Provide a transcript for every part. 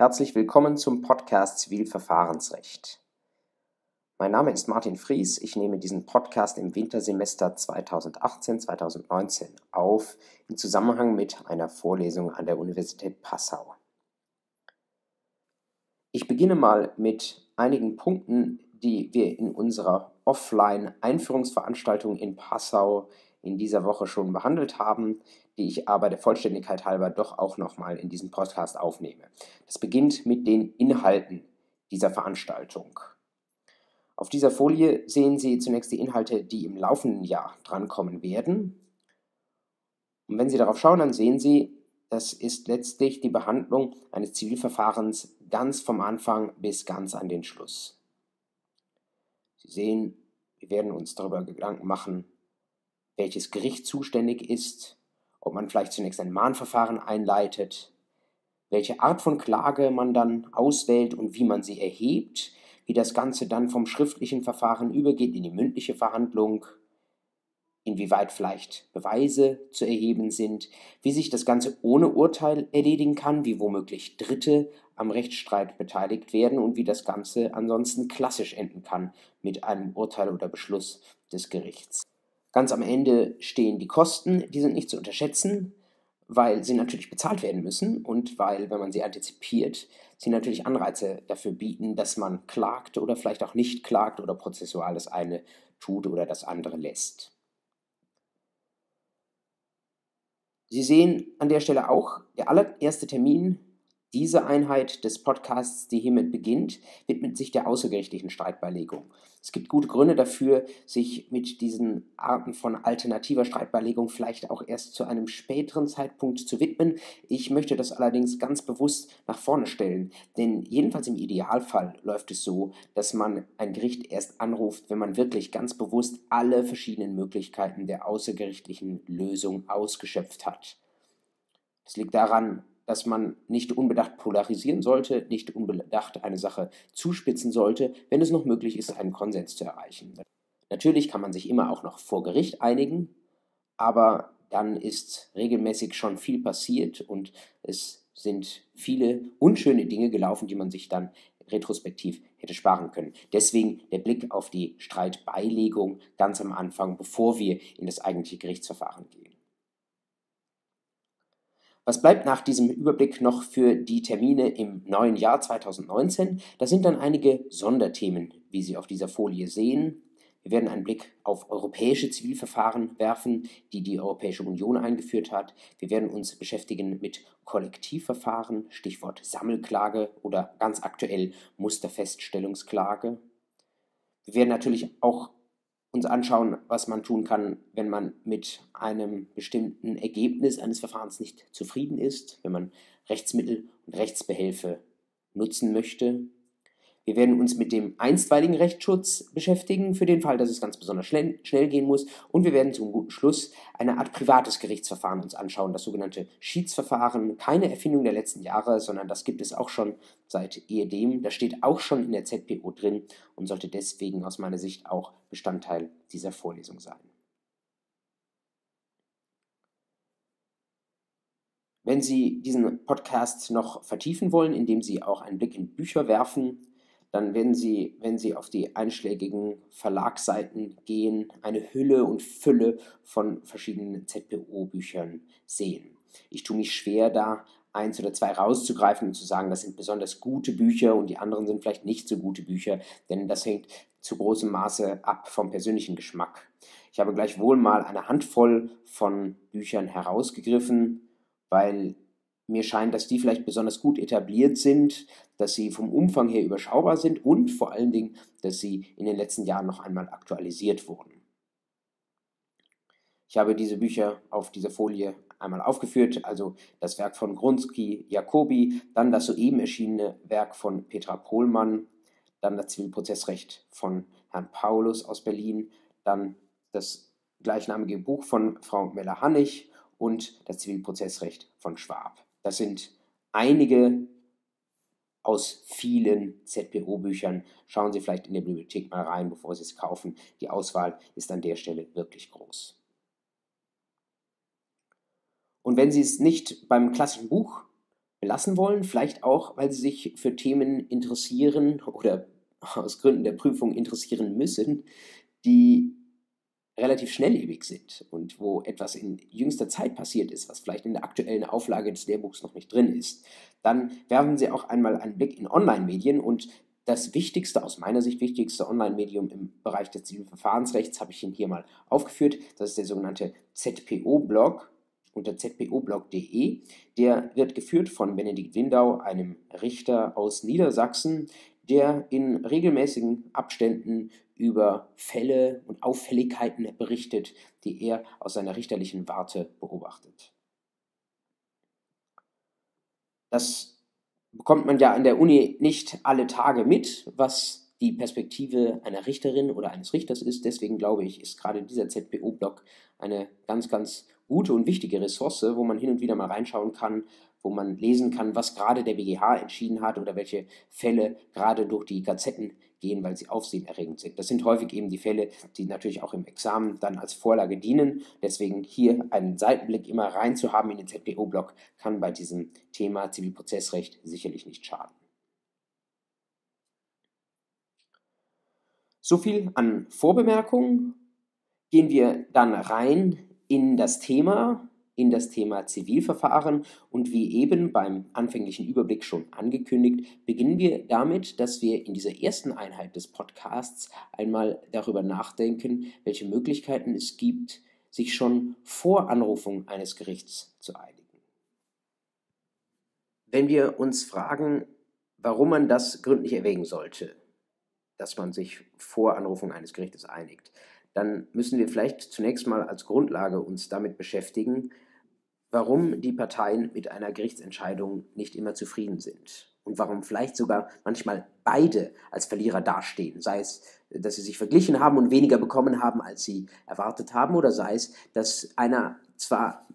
Herzlich willkommen zum Podcast Zivilverfahrensrecht. Mein Name ist Martin Fries. Ich nehme diesen Podcast im Wintersemester 2018-2019 auf im Zusammenhang mit einer Vorlesung an der Universität Passau. Ich beginne mal mit einigen Punkten, die wir in unserer Offline-Einführungsveranstaltung in Passau in dieser Woche schon behandelt haben, die ich aber der Vollständigkeit halber doch auch nochmal in diesem Podcast aufnehme. Das beginnt mit den Inhalten dieser Veranstaltung. Auf dieser Folie sehen Sie zunächst die Inhalte, die im laufenden Jahr drankommen werden. Und wenn Sie darauf schauen, dann sehen Sie, das ist letztlich die Behandlung eines Zivilverfahrens ganz vom Anfang bis ganz an den Schluss. Sie sehen, wir werden uns darüber Gedanken machen, welches Gericht zuständig ist, ob man vielleicht zunächst ein Mahnverfahren einleitet, welche Art von Klage man dann auswählt und wie man sie erhebt, wie das Ganze dann vom schriftlichen Verfahren übergeht in die mündliche Verhandlung, inwieweit vielleicht Beweise zu erheben sind, wie sich das Ganze ohne Urteil erledigen kann, wie womöglich Dritte am Rechtsstreit beteiligt werden und wie das Ganze ansonsten klassisch enden kann mit einem Urteil oder Beschluss des Gerichts. Ganz am Ende stehen die Kosten, die sind nicht zu unterschätzen, weil sie natürlich bezahlt werden müssen und weil, wenn man sie antizipiert, sie natürlich Anreize dafür bieten, dass man klagt oder vielleicht auch nicht klagt oder prozessual das eine tut oder das andere lässt. Sie sehen an der Stelle auch, der allererste Termin diese Einheit des Podcasts, die hiermit beginnt, widmet sich der außergerichtlichen Streitbeilegung. Es gibt gute Gründe dafür, sich mit diesen Arten von alternativer Streitbeilegung vielleicht auch erst zu einem späteren Zeitpunkt zu widmen. Ich möchte das allerdings ganz bewusst nach vorne stellen, denn jedenfalls im Idealfall läuft es so, dass man ein Gericht erst anruft, wenn man wirklich ganz bewusst alle verschiedenen Möglichkeiten der außergerichtlichen Lösung ausgeschöpft hat. Das liegt daran, dass man nicht unbedacht polarisieren sollte, nicht unbedacht eine Sache zuspitzen sollte, wenn es noch möglich ist, einen Konsens zu erreichen. Natürlich kann man sich immer auch noch vor Gericht einigen, aber dann ist regelmäßig schon viel passiert und es sind viele unschöne Dinge gelaufen, die man sich dann retrospektiv hätte sparen können. Deswegen der Blick auf die Streitbeilegung ganz am Anfang, bevor wir in das eigentliche Gerichtsverfahren gehen. Was bleibt nach diesem Überblick noch für die Termine im neuen Jahr 2019? Das sind dann einige Sonderthemen, wie Sie auf dieser Folie sehen. Wir werden einen Blick auf europäische Zivilverfahren werfen, die die Europäische Union eingeführt hat. Wir werden uns beschäftigen mit Kollektivverfahren, Stichwort Sammelklage oder ganz aktuell Musterfeststellungsklage. Wir werden natürlich auch uns anschauen, was man tun kann, wenn man mit einem bestimmten Ergebnis eines Verfahrens nicht zufrieden ist, wenn man Rechtsmittel und Rechtsbehelfe nutzen möchte. Wir werden uns mit dem einstweiligen Rechtsschutz beschäftigen, für den Fall, dass es ganz besonders schnell, schnell, gehen muss. Und wir werden zum guten Schluss eine Art privates Gerichtsverfahren uns anschauen, das sogenannte Schiedsverfahren. Keine Erfindung der letzten Jahre, sondern das gibt es auch schon seit ehedem. Das steht auch schon in der ZPO drin und sollte deswegen aus meiner Sicht auch Bestandteil dieser Vorlesung sein. Wenn Sie diesen Podcast noch vertiefen wollen, indem Sie auch einen Blick in Bücher werfen, dann werden Sie, wenn Sie auf die einschlägigen Verlagsseiten gehen, eine Hülle und Fülle von verschiedenen ZPO-Büchern sehen. Ich tue mich schwer, da eins oder zwei rauszugreifen und zu sagen, das sind besonders gute Bücher und die anderen sind vielleicht nicht so gute Bücher, denn das hängt zu großem Maße ab vom persönlichen Geschmack. Ich habe gleichwohl mal eine Handvoll von Büchern herausgegriffen, weil mir scheint, dass die vielleicht besonders gut etabliert sind, dass sie vom Umfang her überschaubar sind und vor allen Dingen, dass sie in den letzten Jahren noch einmal aktualisiert wurden. Ich habe diese Bücher auf dieser Folie einmal aufgeführt, also das Werk von Grunski Jacobi, dann das soeben erschienene Werk von Petra Pohlmann, dann das Zivilprozessrecht von Herrn Paulus aus Berlin, dann das gleichnamige Buch von Frau Meller-Hannig und das Zivilprozessrecht von Schwab. Das sind einige aus vielen ZPO-Büchern. Schauen Sie vielleicht in der Bibliothek mal rein, bevor Sie es kaufen. Die Auswahl ist an der Stelle wirklich groß. Und wenn Sie es nicht beim klassischen Buch belassen wollen, vielleicht auch, weil sie sich für Themen interessieren oder aus Gründen der Prüfung interessieren müssen, die relativ schnelllebig sind und wo etwas in jüngster Zeit passiert ist, was vielleicht in der aktuellen Auflage des Lehrbuchs noch nicht drin ist, dann werfen Sie auch einmal einen Blick in Online-Medien und das wichtigste, aus meiner Sicht wichtigste Online-Medium im Bereich des Zivilverfahrensrechts habe ich Ihnen hier mal aufgeführt. Das ist der sogenannte ZPO-Blog unter zpoblog.de. Der wird geführt von Benedikt Windau, einem Richter aus Niedersachsen, der in regelmäßigen Abständen über Fälle und Auffälligkeiten berichtet, die er aus seiner richterlichen Warte beobachtet. Das bekommt man ja an der Uni nicht alle Tage mit, was die Perspektive einer Richterin oder eines Richters ist. Deswegen glaube ich, ist gerade dieser ZPO-Blog eine ganz, ganz gute und wichtige Ressource, wo man hin und wieder mal reinschauen kann, wo man lesen kann, was gerade der BGH entschieden hat oder welche Fälle gerade durch die Gazetten gehen, weil sie aufsehenerregend sind. Das sind häufig eben die Fälle, die natürlich auch im Examen dann als Vorlage dienen. Deswegen hier einen Seitenblick immer reinzuhaben in den ZPO-Blog kann bei diesem Thema Zivilprozessrecht sicherlich nicht schaden. So viel an Vorbemerkungen. Gehen wir dann rein in das Thema in das Thema Zivilverfahren und wie eben beim anfänglichen Überblick schon angekündigt, beginnen wir damit, dass wir in dieser ersten Einheit des Podcasts einmal darüber nachdenken, welche Möglichkeiten es gibt, sich schon vor Anrufung eines Gerichts zu einigen. Wenn wir uns fragen, warum man das gründlich erwägen sollte, dass man sich vor Anrufung eines Gerichtes einigt, dann müssen wir vielleicht zunächst mal als Grundlage uns damit beschäftigen, warum die Parteien mit einer Gerichtsentscheidung nicht immer zufrieden sind und warum vielleicht sogar manchmal beide als Verlierer dastehen, sei es, dass sie sich verglichen haben und weniger bekommen haben, als sie erwartet haben, oder sei es, dass einer zwar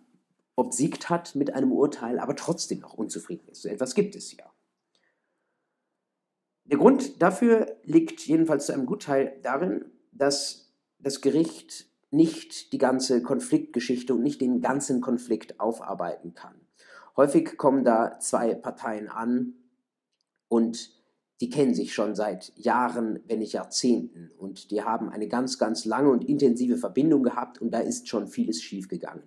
obsiegt hat mit einem Urteil, aber trotzdem noch unzufrieden ist. So etwas gibt es ja. Der Grund dafür liegt jedenfalls zu einem Gutteil darin, dass das Gericht nicht die ganze Konfliktgeschichte und nicht den ganzen Konflikt aufarbeiten kann. Häufig kommen da zwei Parteien an und die kennen sich schon seit Jahren, wenn nicht Jahrzehnten und die haben eine ganz, ganz lange und intensive Verbindung gehabt und da ist schon vieles schiefgegangen.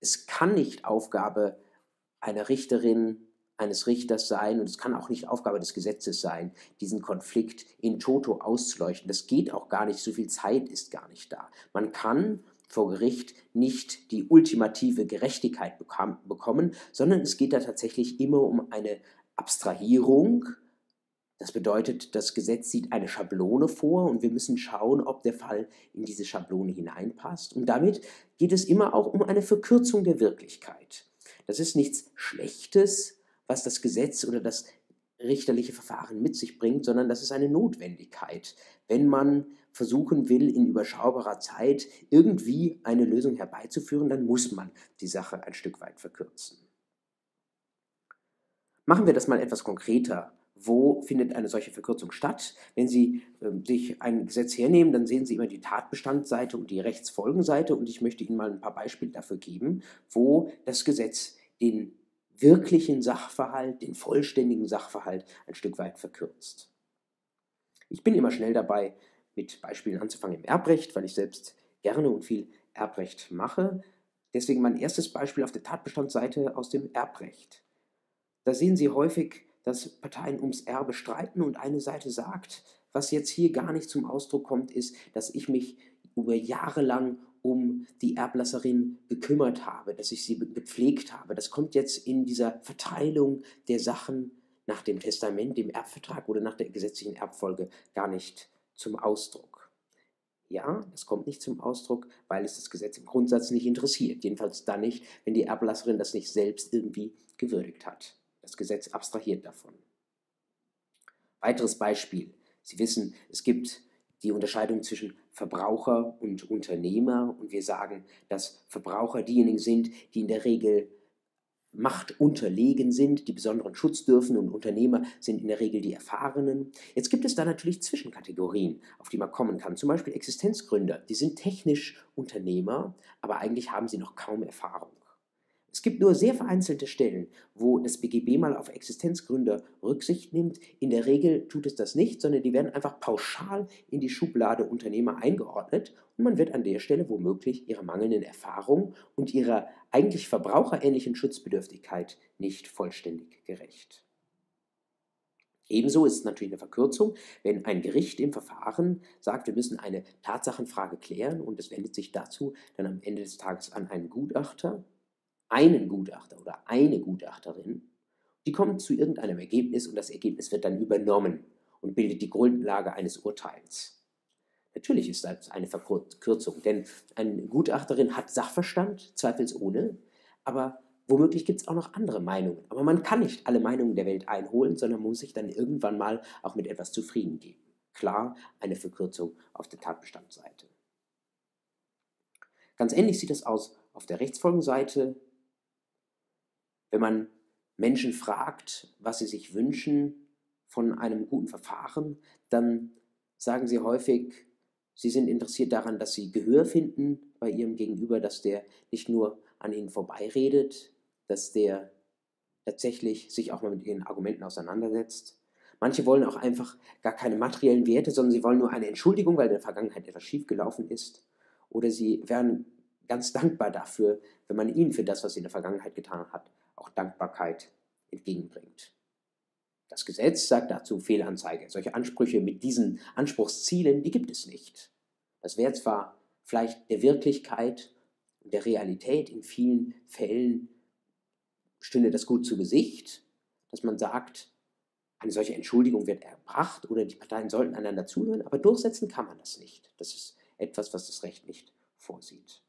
Es kann nicht Aufgabe einer Richterin eines Richters sein und es kann auch nicht Aufgabe des Gesetzes sein, diesen Konflikt in toto auszuleuchten. Das geht auch gar nicht, so viel Zeit ist gar nicht da. Man kann vor Gericht nicht die ultimative Gerechtigkeit bekommen, sondern es geht da tatsächlich immer um eine Abstrahierung. Das bedeutet, das Gesetz sieht eine Schablone vor und wir müssen schauen, ob der Fall in diese Schablone hineinpasst. Und damit geht es immer auch um eine Verkürzung der Wirklichkeit. Das ist nichts Schlechtes, was das Gesetz oder das richterliche Verfahren mit sich bringt, sondern das ist eine Notwendigkeit, wenn man versuchen will, in überschaubarer Zeit irgendwie eine Lösung herbeizuführen, dann muss man die Sache ein Stück weit verkürzen. Machen wir das mal etwas konkreter. Wo findet eine solche Verkürzung statt? Wenn Sie äh, sich ein Gesetz hernehmen, dann sehen Sie immer die Tatbestandsseite und die Rechtsfolgenseite und ich möchte Ihnen mal ein paar Beispiele dafür geben, wo das Gesetz den wirklichen Sachverhalt, den vollständigen Sachverhalt ein Stück weit verkürzt. Ich bin immer schnell dabei, mit Beispielen anzufangen im Erbrecht, weil ich selbst gerne und viel Erbrecht mache. Deswegen mein erstes Beispiel auf der Tatbestandsseite aus dem Erbrecht. Da sehen Sie häufig, dass Parteien ums Erbe streiten und eine Seite sagt, was jetzt hier gar nicht zum Ausdruck kommt, ist, dass ich mich über Jahre lang um die Erblasserin gekümmert habe, dass ich sie gepflegt habe. Das kommt jetzt in dieser Verteilung der Sachen nach dem Testament, dem Erbvertrag oder nach der gesetzlichen Erbfolge gar nicht zum Ausdruck. Ja, das kommt nicht zum Ausdruck, weil es das Gesetz im Grundsatz nicht interessiert. Jedenfalls dann nicht, wenn die Erblasserin das nicht selbst irgendwie gewürdigt hat. Das Gesetz abstrahiert davon. Weiteres Beispiel. Sie wissen, es gibt die Unterscheidung zwischen Verbraucher und Unternehmer und wir sagen, dass Verbraucher diejenigen sind, die in der Regel Macht unterlegen sind, die besonderen Schutz dürfen und Unternehmer sind in der Regel die Erfahrenen. Jetzt gibt es da natürlich Zwischenkategorien, auf die man kommen kann. Zum Beispiel Existenzgründer, die sind technisch Unternehmer, aber eigentlich haben sie noch kaum Erfahrung. Es gibt nur sehr vereinzelte Stellen, wo das BGB mal auf Existenzgründe Rücksicht nimmt. In der Regel tut es das nicht, sondern die werden einfach pauschal in die Schublade Unternehmer eingeordnet und man wird an der Stelle womöglich ihrer mangelnden Erfahrung und ihrer eigentlich verbraucherähnlichen Schutzbedürftigkeit nicht vollständig gerecht. Ebenso ist es natürlich eine Verkürzung, wenn ein Gericht im Verfahren sagt, wir müssen eine Tatsachenfrage klären und es wendet sich dazu dann am Ende des Tages an einen Gutachter, einen Gutachter oder eine Gutachterin, die kommt zu irgendeinem Ergebnis und das Ergebnis wird dann übernommen und bildet die Grundlage eines Urteils. Natürlich ist das eine Verkürzung, denn eine Gutachterin hat Sachverstand, zweifelsohne, aber womöglich gibt es auch noch andere Meinungen. Aber man kann nicht alle Meinungen der Welt einholen, sondern muss sich dann irgendwann mal auch mit etwas zufrieden geben. Klar, eine Verkürzung auf der Tatbestandsseite. Ganz ähnlich sieht es aus auf der Rechtsfolgenseite. Wenn man Menschen fragt, was sie sich wünschen von einem guten Verfahren, dann sagen sie häufig, sie sind interessiert daran, dass sie Gehör finden bei ihrem Gegenüber, dass der nicht nur an ihnen vorbeiredet, dass der tatsächlich sich auch mal mit ihren Argumenten auseinandersetzt. Manche wollen auch einfach gar keine materiellen Werte, sondern sie wollen nur eine Entschuldigung, weil in der Vergangenheit etwas schiefgelaufen ist. Oder sie wären ganz dankbar dafür, wenn man ihnen für das, was sie in der Vergangenheit getan hat, auch Dankbarkeit entgegenbringt. Das Gesetz sagt dazu Fehlanzeige. Solche Ansprüche mit diesen Anspruchszielen, die gibt es nicht. Das wäre zwar vielleicht der Wirklichkeit und der Realität in vielen Fällen stünde das gut zu Gesicht, dass man sagt, eine solche Entschuldigung wird erbracht oder die Parteien sollten einander zuhören, aber durchsetzen kann man das nicht. Das ist etwas, was das Recht nicht vorsieht.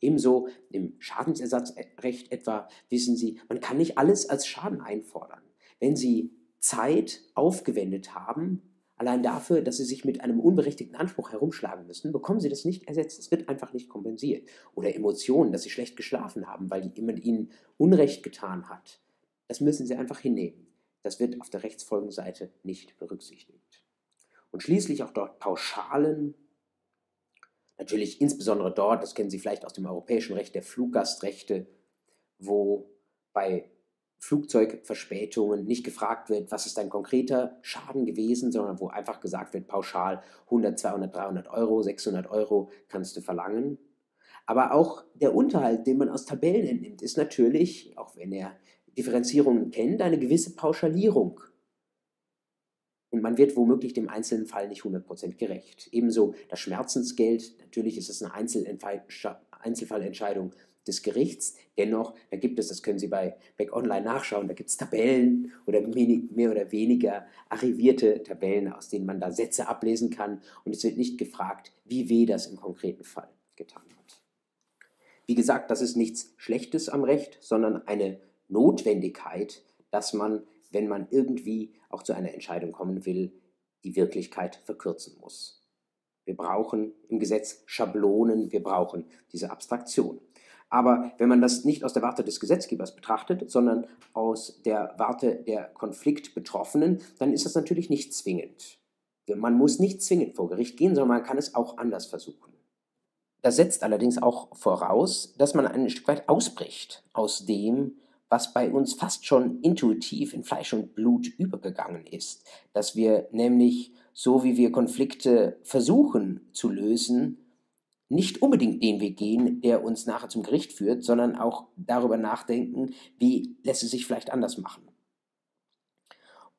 Ebenso im Schadensersatzrecht etwa wissen Sie, man kann nicht alles als Schaden einfordern. Wenn Sie Zeit aufgewendet haben, allein dafür, dass Sie sich mit einem unberechtigten Anspruch herumschlagen müssen, bekommen Sie das nicht ersetzt. Es wird einfach nicht kompensiert. Oder Emotionen, dass Sie schlecht geschlafen haben, weil jemand Ihnen Unrecht getan hat. Das müssen Sie einfach hinnehmen. Das wird auf der Rechtsfolgenseite nicht berücksichtigt. Und schließlich auch dort Pauschalen Natürlich insbesondere dort, das kennen Sie vielleicht aus dem europäischen Recht, der Fluggastrechte, wo bei Flugzeugverspätungen nicht gefragt wird, was ist ein konkreter Schaden gewesen, sondern wo einfach gesagt wird, pauschal 100, 200, 300 Euro, 600 Euro kannst du verlangen. Aber auch der Unterhalt, den man aus Tabellen entnimmt, ist natürlich, auch wenn er Differenzierungen kennt, eine gewisse Pauschalierung und man wird womöglich dem einzelnen Fall nicht 100% gerecht. Ebenso das Schmerzensgeld, natürlich ist es eine Einzelfallentscheidung des Gerichts. Dennoch, da gibt es, das können Sie bei Back Online nachschauen, da gibt es Tabellen oder mehr oder weniger arrivierte Tabellen, aus denen man da Sätze ablesen kann. Und es wird nicht gefragt, wie weh das im konkreten Fall getan hat. Wie gesagt, das ist nichts Schlechtes am Recht, sondern eine Notwendigkeit, dass man wenn man irgendwie auch zu einer Entscheidung kommen will, die Wirklichkeit verkürzen muss. Wir brauchen im Gesetz Schablonen, wir brauchen diese Abstraktion. Aber wenn man das nicht aus der Warte des Gesetzgebers betrachtet, sondern aus der Warte der Konfliktbetroffenen, dann ist das natürlich nicht zwingend. Man muss nicht zwingend vor Gericht gehen, sondern man kann es auch anders versuchen. Das setzt allerdings auch voraus, dass man ein Stück weit ausbricht aus dem, was bei uns fast schon intuitiv in Fleisch und Blut übergegangen ist, dass wir nämlich, so wie wir Konflikte versuchen zu lösen, nicht unbedingt den Weg gehen, der uns nachher zum Gericht führt, sondern auch darüber nachdenken, wie lässt es sich vielleicht anders machen.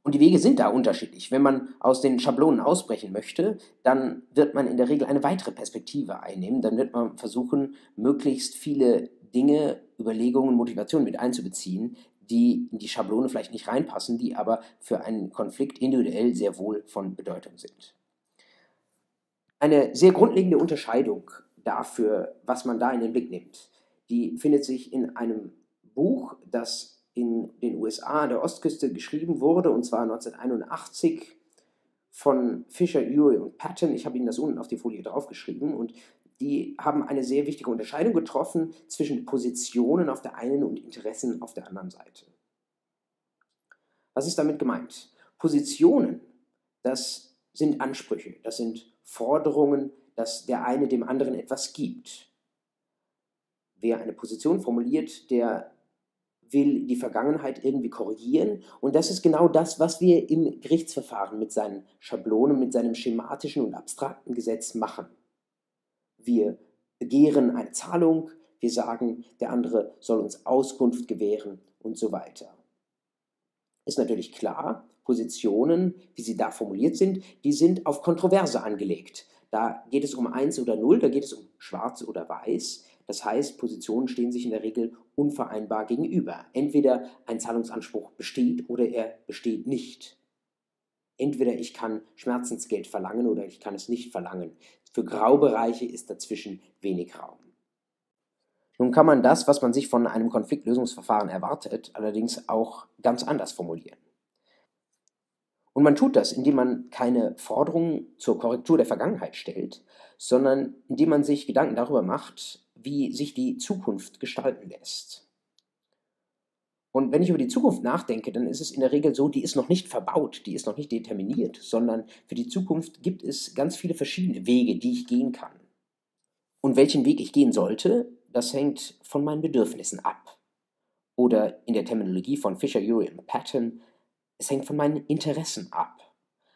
Und die Wege sind da unterschiedlich. Wenn man aus den Schablonen ausbrechen möchte, dann wird man in der Regel eine weitere Perspektive einnehmen. Dann wird man versuchen, möglichst viele Dinge, Überlegungen, Motivationen mit einzubeziehen, die in die Schablone vielleicht nicht reinpassen, die aber für einen Konflikt individuell sehr wohl von Bedeutung sind. Eine sehr grundlegende Unterscheidung dafür, was man da in den Blick nimmt, die findet sich in einem Buch, das in den USA an der Ostküste geschrieben wurde, und zwar 1981 von Fisher, Urey und Patton. Ich habe Ihnen das unten auf die Folie draufgeschrieben und die haben eine sehr wichtige Unterscheidung getroffen zwischen Positionen auf der einen und Interessen auf der anderen Seite. Was ist damit gemeint? Positionen, das sind Ansprüche, das sind Forderungen, dass der eine dem anderen etwas gibt. wer eine Position formuliert, der will die Vergangenheit irgendwie korrigieren. Und das ist genau das, was wir im Gerichtsverfahren mit seinen Schablonen, mit seinem schematischen und abstrakten Gesetz machen. Wir begehren eine Zahlung, wir sagen, der andere soll uns Auskunft gewähren und so weiter. Ist natürlich klar, Positionen, wie sie da formuliert sind, die sind auf Kontroverse angelegt. Da geht es um 1 oder 0, da geht es um schwarz oder weiß. Das heißt, Positionen stehen sich in der Regel unvereinbar gegenüber. Entweder ein Zahlungsanspruch besteht oder er besteht nicht. Entweder ich kann Schmerzensgeld verlangen oder ich kann es nicht verlangen. Für Graubereiche ist dazwischen wenig Raum. Nun kann man das, was man sich von einem Konfliktlösungsverfahren erwartet, allerdings auch ganz anders formulieren. Und man tut das, indem man keine Forderungen zur Korrektur der Vergangenheit stellt, sondern indem man sich Gedanken darüber macht, wie sich die Zukunft gestalten lässt. Und wenn ich über die Zukunft nachdenke, dann ist es in der Regel so, die ist noch nicht verbaut, die ist noch nicht determiniert, sondern für die Zukunft gibt es ganz viele verschiedene Wege, die ich gehen kann. Und welchen Weg ich gehen sollte, das hängt von meinen Bedürfnissen ab. Oder in der Terminologie von Fisher, Urey und Patton, es hängt von meinen Interessen ab.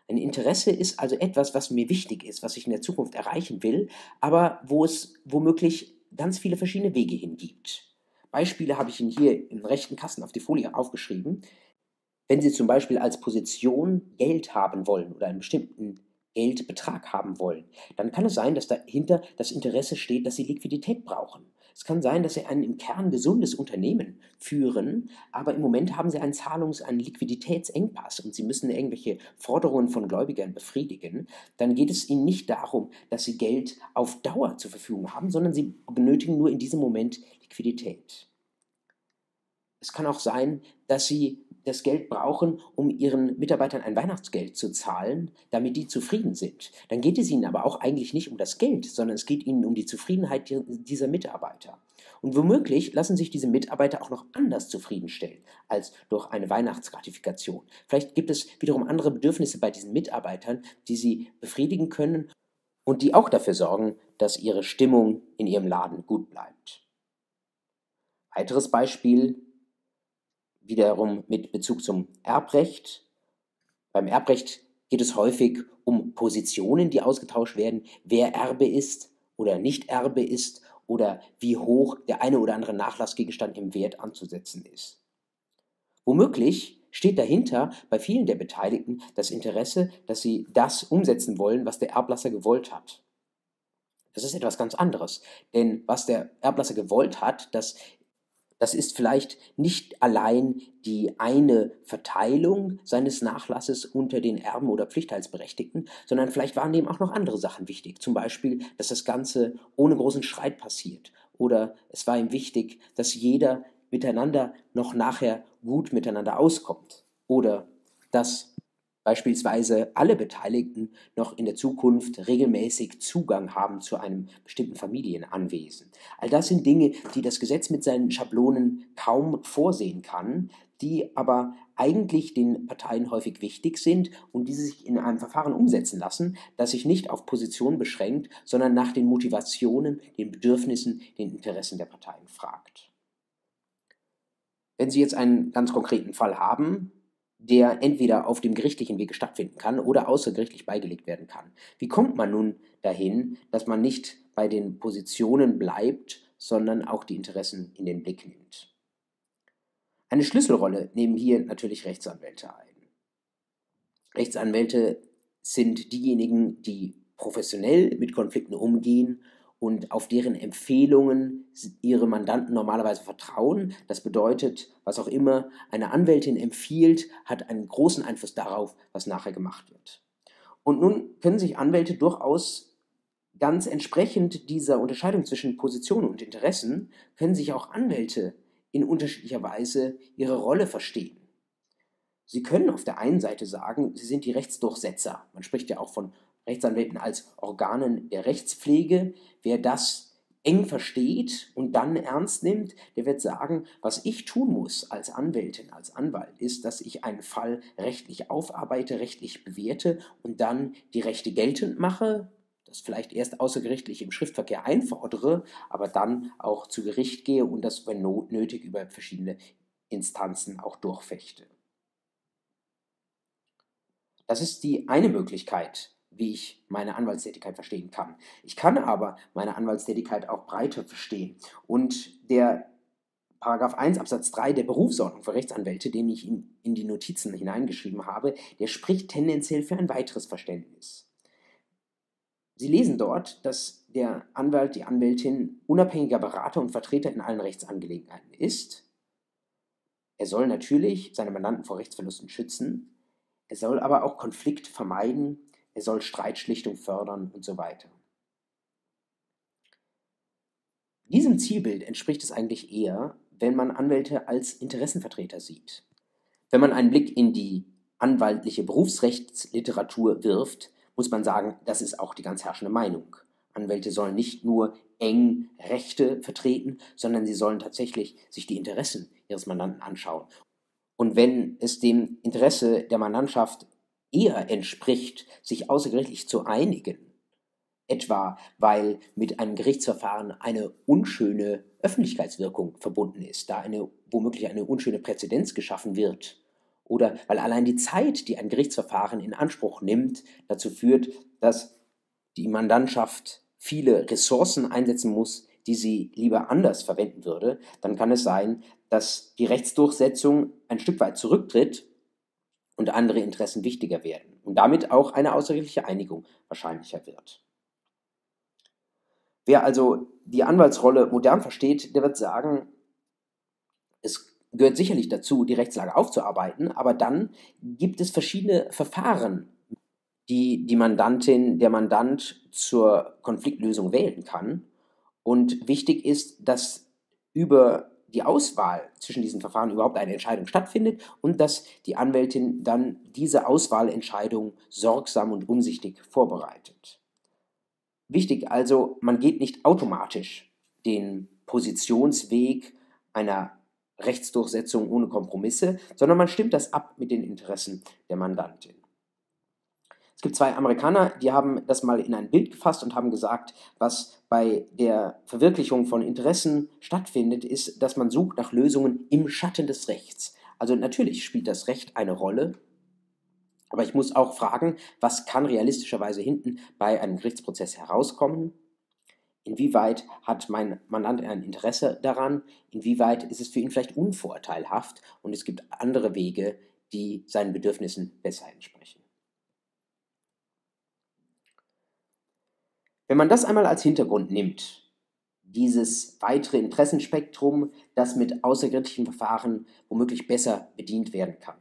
Ein Interesse ist also etwas, was mir wichtig ist, was ich in der Zukunft erreichen will, aber wo es womöglich ganz viele verschiedene Wege hingibt. Beispiele habe ich Ihnen hier im rechten Kasten auf die Folie aufgeschrieben. Wenn Sie zum Beispiel als Position Geld haben wollen oder einen bestimmten Geldbetrag haben wollen, dann kann es sein, dass dahinter das Interesse steht, dass Sie Liquidität brauchen. Es kann sein, dass Sie ein im Kern gesundes Unternehmen führen, aber im Moment haben Sie einen Zahlungs-, einen Liquiditätsengpass und Sie müssen irgendwelche Forderungen von Gläubigern befriedigen. Dann geht es Ihnen nicht darum, dass Sie Geld auf Dauer zur Verfügung haben, sondern Sie benötigen nur in diesem Moment Liquidität. Es kann auch sein, dass Sie das Geld brauchen, um ihren Mitarbeitern ein Weihnachtsgeld zu zahlen, damit die zufrieden sind. Dann geht es ihnen aber auch eigentlich nicht um das Geld, sondern es geht ihnen um die Zufriedenheit dieser Mitarbeiter. Und womöglich lassen sich diese Mitarbeiter auch noch anders zufriedenstellen als durch eine Weihnachtsgratifikation. Vielleicht gibt es wiederum andere Bedürfnisse bei diesen Mitarbeitern, die sie befriedigen können und die auch dafür sorgen, dass ihre Stimmung in ihrem Laden gut bleibt. Weiteres Beispiel wiederum mit Bezug zum Erbrecht. Beim Erbrecht geht es häufig um Positionen, die ausgetauscht werden, wer Erbe ist oder nicht Erbe ist oder wie hoch der eine oder andere Nachlassgegenstand im Wert anzusetzen ist. Womöglich steht dahinter bei vielen der Beteiligten das Interesse, dass sie das umsetzen wollen, was der Erblasser gewollt hat. Das ist etwas ganz anderes, denn was der Erblasser gewollt hat, das das ist vielleicht nicht allein die eine Verteilung seines Nachlasses unter den Erben oder Pflichtteilsberechtigten, sondern vielleicht waren dem auch noch andere Sachen wichtig. Zum Beispiel, dass das Ganze ohne großen Streit passiert. Oder es war ihm wichtig, dass jeder miteinander noch nachher gut miteinander auskommt. Oder dass beispielsweise alle Beteiligten noch in der Zukunft regelmäßig Zugang haben zu einem bestimmten Familienanwesen. All das sind Dinge, die das Gesetz mit seinen Schablonen kaum vorsehen kann, die aber eigentlich den Parteien häufig wichtig sind und die sich in einem Verfahren umsetzen lassen, das sich nicht auf Position beschränkt, sondern nach den Motivationen, den Bedürfnissen, den Interessen der Parteien fragt. Wenn Sie jetzt einen ganz konkreten Fall haben, der entweder auf dem gerichtlichen Wege stattfinden kann oder außergerichtlich beigelegt werden kann. Wie kommt man nun dahin, dass man nicht bei den Positionen bleibt, sondern auch die Interessen in den Blick nimmt? Eine Schlüsselrolle nehmen hier natürlich Rechtsanwälte ein. Rechtsanwälte sind diejenigen, die professionell mit Konflikten umgehen und auf deren Empfehlungen ihre Mandanten normalerweise vertrauen. Das bedeutet, was auch immer eine Anwältin empfiehlt, hat einen großen Einfluss darauf, was nachher gemacht wird. Und nun können sich Anwälte durchaus ganz entsprechend dieser Unterscheidung zwischen Positionen und Interessen, können sich auch Anwälte in unterschiedlicher Weise ihre Rolle verstehen. Sie können auf der einen Seite sagen, sie sind die Rechtsdurchsetzer. Man spricht ja auch von Rechtsanwälten als Organen der Rechtspflege. Wer das eng versteht und dann ernst nimmt, der wird sagen, was ich tun muss als Anwältin, als Anwalt, ist, dass ich einen Fall rechtlich aufarbeite, rechtlich bewerte und dann die Rechte geltend mache. das vielleicht erst außergerichtlich im Schriftverkehr einfordere, aber dann auch zu Gericht gehe und das, wenn nötig, über verschiedene Instanzen auch durchfechte. Das ist die eine Möglichkeit, wie ich meine Anwaltstätigkeit verstehen kann. Ich kann aber meine Anwaltstätigkeit auch breiter verstehen. Und der Paragraph 1 Absatz 3 der Berufsordnung für Rechtsanwälte, den ich in, in die Notizen hineingeschrieben habe, der spricht tendenziell für ein weiteres Verständnis. Sie lesen dort, dass der Anwalt, die Anwältin unabhängiger Berater und Vertreter in allen Rechtsangelegenheiten ist. Er soll natürlich seine Mandanten vor Rechtsverlusten schützen, er soll aber auch Konflikt vermeiden, er soll Streitschlichtung fördern und so weiter. Diesem Zielbild entspricht es eigentlich eher, wenn man Anwälte als Interessenvertreter sieht. Wenn man einen Blick in die anwaltliche Berufsrechtsliteratur wirft, muss man sagen, das ist auch die ganz herrschende Meinung. Anwälte sollen nicht nur eng Rechte vertreten, sondern sie sollen tatsächlich sich die Interessen ihres Mandanten anschauen. Und wenn es dem Interesse der Mandantschaft eher entspricht, sich außergerichtlich zu einigen, etwa weil mit einem Gerichtsverfahren eine unschöne Öffentlichkeitswirkung verbunden ist, da eine womöglich eine unschöne Präzedenz geschaffen wird, oder weil allein die Zeit, die ein Gerichtsverfahren in Anspruch nimmt, dazu führt, dass die Mandantschaft viele Ressourcen einsetzen muss, die sie lieber anders verwenden würde, dann kann es sein, dass die Rechtsdurchsetzung ein Stück weit zurücktritt und andere Interessen wichtiger werden und damit auch eine außergerichtliche Einigung wahrscheinlicher wird. Wer also die Anwaltsrolle modern versteht, der wird sagen, es gehört sicherlich dazu, die Rechtslage aufzuarbeiten, aber dann gibt es verschiedene Verfahren, die die Mandantin, der Mandant zur Konfliktlösung wählen kann. Und wichtig ist, dass über die Auswahl zwischen diesen Verfahren überhaupt eine Entscheidung stattfindet und dass die Anwältin dann diese Auswahlentscheidung sorgsam und umsichtig vorbereitet. Wichtig also, man geht nicht automatisch den Positionsweg einer Rechtsdurchsetzung ohne Kompromisse, sondern man stimmt das ab mit den Interessen der Mandantin. Es gibt zwei Amerikaner, die haben das mal in ein Bild gefasst und haben gesagt, was bei der Verwirklichung von Interessen stattfindet, ist, dass man sucht nach Lösungen im Schatten des Rechts. Also natürlich spielt das Recht eine Rolle, aber ich muss auch fragen, was kann realistischerweise hinten bei einem Gerichtsprozess herauskommen? Inwieweit hat mein Mandant ein Interesse daran? Inwieweit ist es für ihn vielleicht unvorteilhaft? Und es gibt andere Wege, die seinen Bedürfnissen besser entsprechen. Wenn man das einmal als Hintergrund nimmt, dieses weitere Interessenspektrum, das mit außergerichtlichen Verfahren womöglich besser bedient werden kann,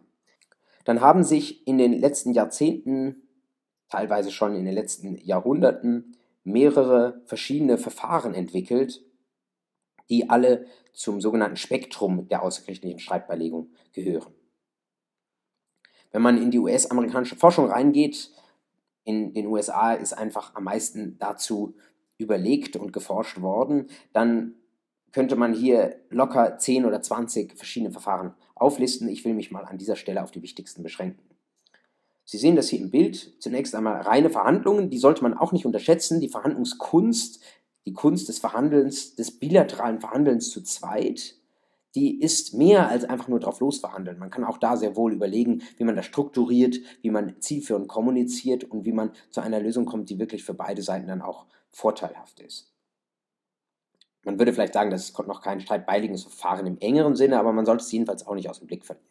dann haben sich in den letzten Jahrzehnten, teilweise schon in den letzten Jahrhunderten, mehrere verschiedene Verfahren entwickelt, die alle zum sogenannten Spektrum der außergerichtlichen Streitbeilegung gehören. Wenn man in die US-amerikanische Forschung reingeht, in den USA ist einfach am meisten dazu überlegt und geforscht worden, dann könnte man hier locker 10 oder 20 verschiedene Verfahren auflisten. Ich will mich mal an dieser Stelle auf die wichtigsten beschränken. Sie sehen das hier im Bild. Zunächst einmal reine Verhandlungen, die sollte man auch nicht unterschätzen. Die Verhandlungskunst, die Kunst des Verhandelns, des bilateralen Verhandelns zu zweit, die ist mehr als einfach nur drauf losverhandeln. Man kann auch da sehr wohl überlegen, wie man das strukturiert, wie man zielführend kommuniziert und wie man zu einer Lösung kommt, die wirklich für beide Seiten dann auch vorteilhaft ist. Man würde vielleicht sagen, das ist noch kein streitbeiligendes Verfahren im engeren Sinne, aber man sollte es jedenfalls auch nicht aus dem Blick verlieren.